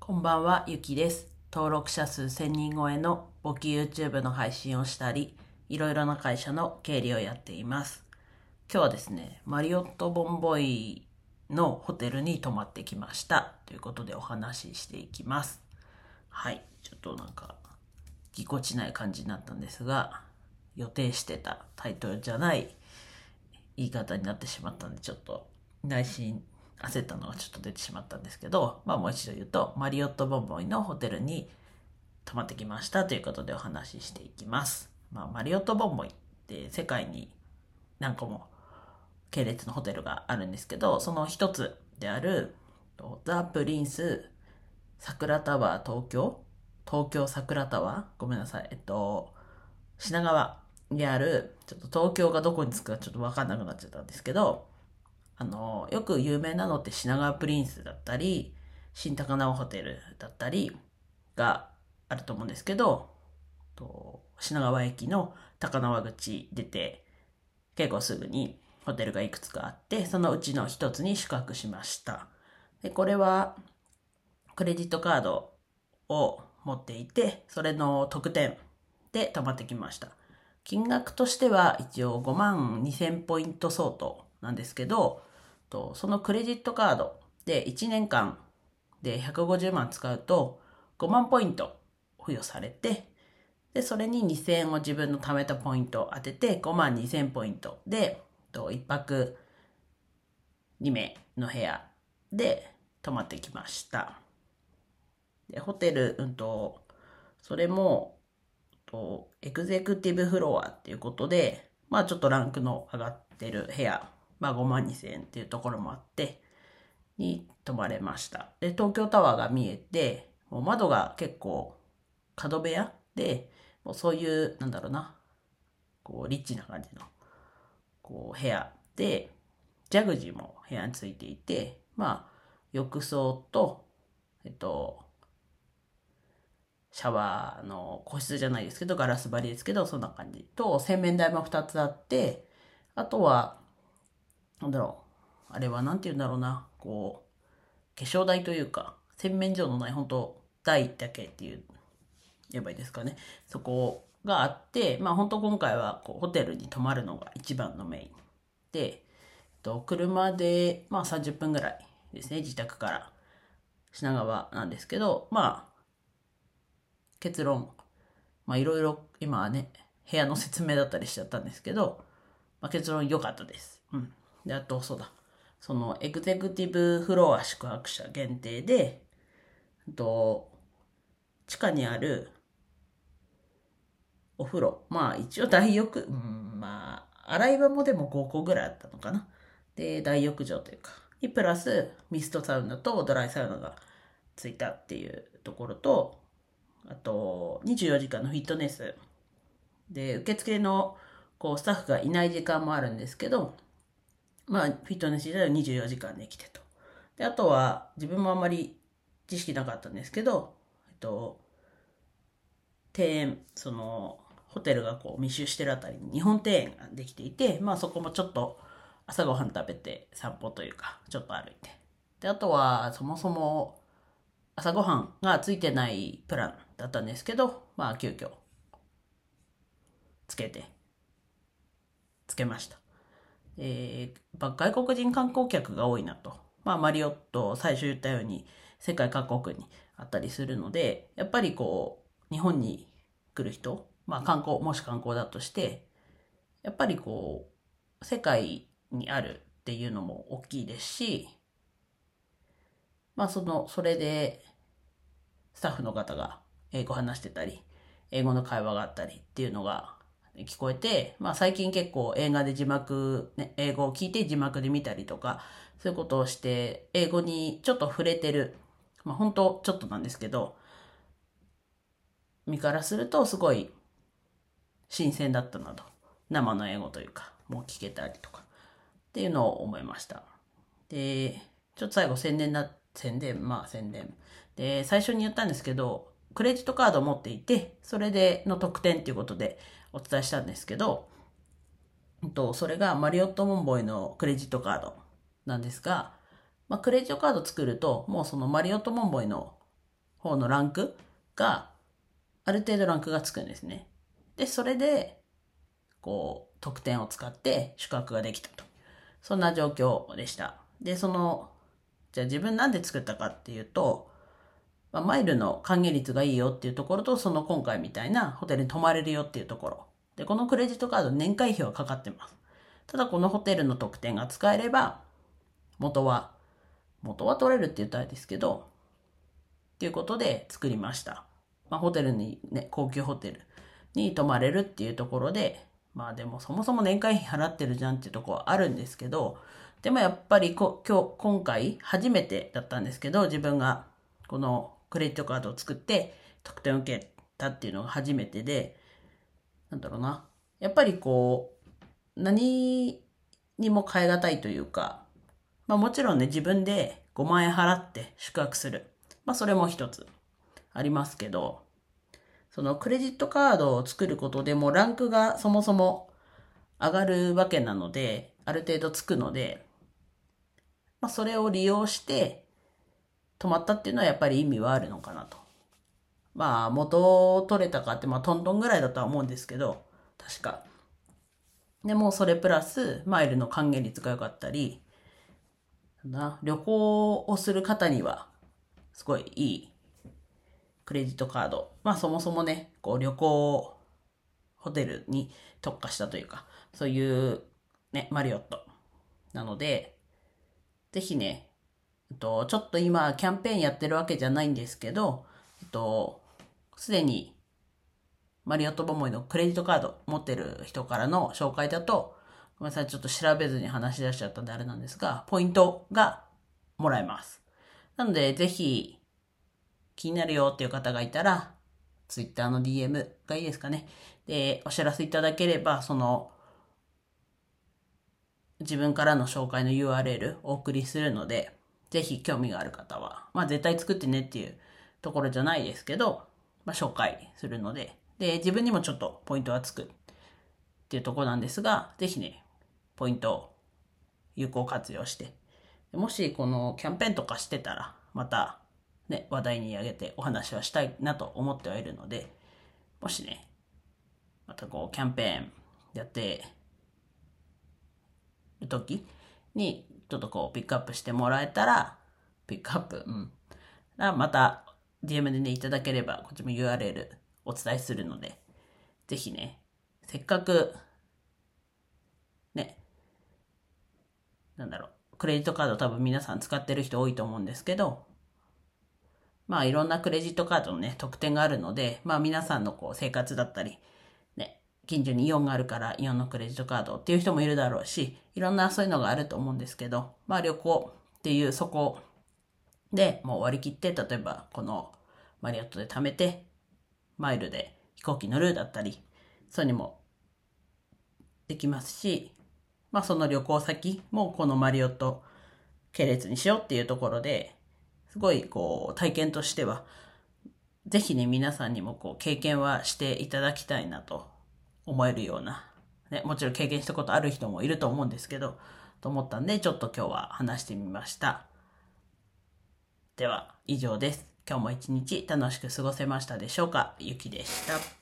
こんばんは、ゆきです。登録者数1000人超えの簿記 YouTube の配信をしたり、いろいろな会社の経理をやっています。今日はですね、マリオットボンボイのホテルに泊まってきました。ということでお話ししていきます。はい、ちょっとなんか、ぎこちない感じになったんですが、予定してたタイトルじゃない言い方になってしまったんで、ちょっと内心焦ったのがちょっと出てしまったんですけど、まあもう一度言うと、マリオットボンボイのホテルに泊まってきましたということでお話ししていきます。まあマリオットボンボイって世界に何個も系列のホテルがあるんですけど、その一つである、ザ・プリンス桜タワー東京？東京桜タワー？ごめんなさい。えっと、品川にある、ちょっと東京がどこにつくかちょっとわかんなくなっちゃったんですけど、あの、よく有名なのって品川プリンスだったり、新高輪ホテルだったりがあると思うんですけど、と品川駅の高輪口出て、結構すぐにホテルがいくつかあって、そのうちの一つに宿泊しました。で、これは、クレジットカードを持っていて、それの特典で泊まってきました。金額としては一応5万2000ポイント相当なんですけど、とそのクレジットカードで1年間で150万使うと5万ポイント付与されて、で、それに2000円を自分の貯めたポイントを当てて5万2000ポイントで、と1泊2名の部屋で泊まってきました。で、ホテル、うんと、それも、とエグゼクティブフロアっていうことで、まあちょっとランクの上がってる部屋、まあ5万2千円っていうところもあって、に泊まれました。で、東京タワーが見えて、もう窓が結構角部屋で、もうそういう、なんだろうな、こうリッチな感じの、こう部屋で、ジャグジーも部屋についていて、まあ浴槽と、えっと、シャワーの個室じゃないですけど、ガラス張りですけど、そんな感じ。と、洗面台も2つあって、あとは、なんだろう、あれはなんて言うんだろうな、こう、化粧台というか、洗面所のない、本当台だけっていう、言えばいいですかね。そこがあって、まあ本当今回はこうホテルに泊まるのが一番のメインで、えっと、車で、まあ30分ぐらいですね、自宅から品川なんですけど、まあ、結論、まあいろいろ今はね、部屋の説明だったりしちゃったんですけど、まあ、結論良かったです。うん。で、あと、そうだ。その、エグゼクティブフロア宿泊者限定で、と、地下にあるお風呂。まあ、一応大浴、うん、まあ、洗い場もでも5個ぐらいあったのかな。で、大浴場というか、にプラスミストサウナとドライサウナがついたっていうところと、あと、24時間のフィットネス。で、受付のこうスタッフがいない時間もあるんですけど、まあ、フィットネス自体は24時間できてと。で、あとは、自分もあんまり知識なかったんですけど、えっと、庭園、その、ホテルがこう密集してるあたりに日本庭園ができていて、まあそこもちょっと朝ごはん食べて散歩というか、ちょっと歩いて。で、あとは、そもそも朝ごはんがついてないプランだったんですけど、まあ急遽、つけて、つけました。えー、外国人観光客が多いなと。まあマリオット、最初言ったように世界各国にあったりするので、やっぱりこう、日本に来る人、まあ観光、もし観光だとして、やっぱりこう、世界にあるっていうのも大きいですし、まあその、それで、スタッフの方が英語話してたり、英語の会話があったりっていうのが聞こえて、まあ最近結構映画で字幕、ね、英語を聞いて字幕で見たりとか、そういうことをして、英語にちょっと触れてる、まあ本当ちょっとなんですけど、身からするとすごい新鮮だったなと。生の英語というか、もう聞けたりとか、っていうのを思いました。で、ちょっと最後宣伝だ、宣伝、まあ宣伝。で、最初に言ったんですけど、クレジットカードを持っていて、それでの特典っていうことでお伝えしたんですけど、とそれがマリオットモンボイのクレジットカードなんですが、まあ、クレジットカード作ると、もうそのマリオットモンボイの方のランクが、ある程度ランクがつくんですね。で、それで、こう、得点を使って宿泊ができたと。そんな状況でした。で、その、じゃあ自分なんで作ったかっていうと、まあ、マイルの還元率がいいよっていうところと、その今回みたいなホテルに泊まれるよっていうところ。で、このクレジットカード年会費はかかってます。ただこのホテルの特典が使えれば、元は、元は取れるって言ったらですけど、っていうことで作りました。まあ、ホテルにね、高級ホテルに泊まれるっていうところで、まあでもそもそも年会費払ってるじゃんっていうとこはあるんですけど、でもやっぱりこ今日、今回初めてだったんですけど、自分がこのクレジットカードを作って特典を受けたっていうのが初めてで、なんだろうな。やっぱりこう、何にも変え難いというか、まあもちろんね、自分で5万円払って宿泊する。まあそれも一つありますけど、そのクレジットカードを作ることでもランクがそもそも上がるわけなので、ある程度つくので、まあそれを利用して止まったっていうのはやっぱり意味はあるのかなと。まあ元取れたかってまあトントンぐらいだとは思うんですけど、確か。でもそれプラスマイルの還元率が良かったり、な旅行をする方にはすごいいいクレジットカード。まあそもそもね、こう旅行、ホテルに特化したというか、そういうね、マリオット。なので、ぜひね、と、ちょっと今キャンペーンやってるわけじゃないんですけど、えっと、すでにマリオットボモイのクレジットカード持ってる人からの紹介だと、ごめんなさい、ちょっと調べずに話し出しちゃったんであれなんですが、ポイントがもらえます。なので、ぜひ、気になるよっていう方がいたら、ツイッターの DM がいいですかね。で、お知らせいただければ、その、自分からの紹介の URL お送りするので、ぜひ興味がある方は、まあ絶対作ってねっていうところじゃないですけど、まあ紹介するので、で、自分にもちょっとポイントはつくっていうとこなんですが、ぜひね、ポイントを有効活用して、もしこのキャンペーンとかしてたら、またね、話題に上げてお話はしたいなと思ってはいるので、もしね、またこう、キャンペーンやってる時に、ちょっとこう、ピックアップしてもらえたら、ピックアップ、うん。また、DM でね、いただければ、こっちも URL お伝えするので、ぜひね、せっかく、ね、なんだろう、クレジットカード多分皆さん使ってる人多いと思うんですけど、まあいろんなクレジットカードのね、特典があるので、まあ皆さんのこう生活だったり、近所にイオンがあるからイオンのクレジットカードっていう人もいるだろうし、いろんなそういうのがあると思うんですけど、まあ旅行っていうそこでもう割り切って、例えばこのマリオットで貯めて、マイルで飛行機乗るだったり、そういうにもできますし、まあその旅行先もこのマリオット系列にしようっていうところで、すごいこう体験としては、ぜひね、皆さんにもこう経験はしていただきたいなと思えるような、ね、もちろん経験したことある人もいると思うんですけど、と思ったんで、ちょっと今日は話してみました。では、以上です。今日も一日楽しく過ごせましたでしょうか？ゆきでした。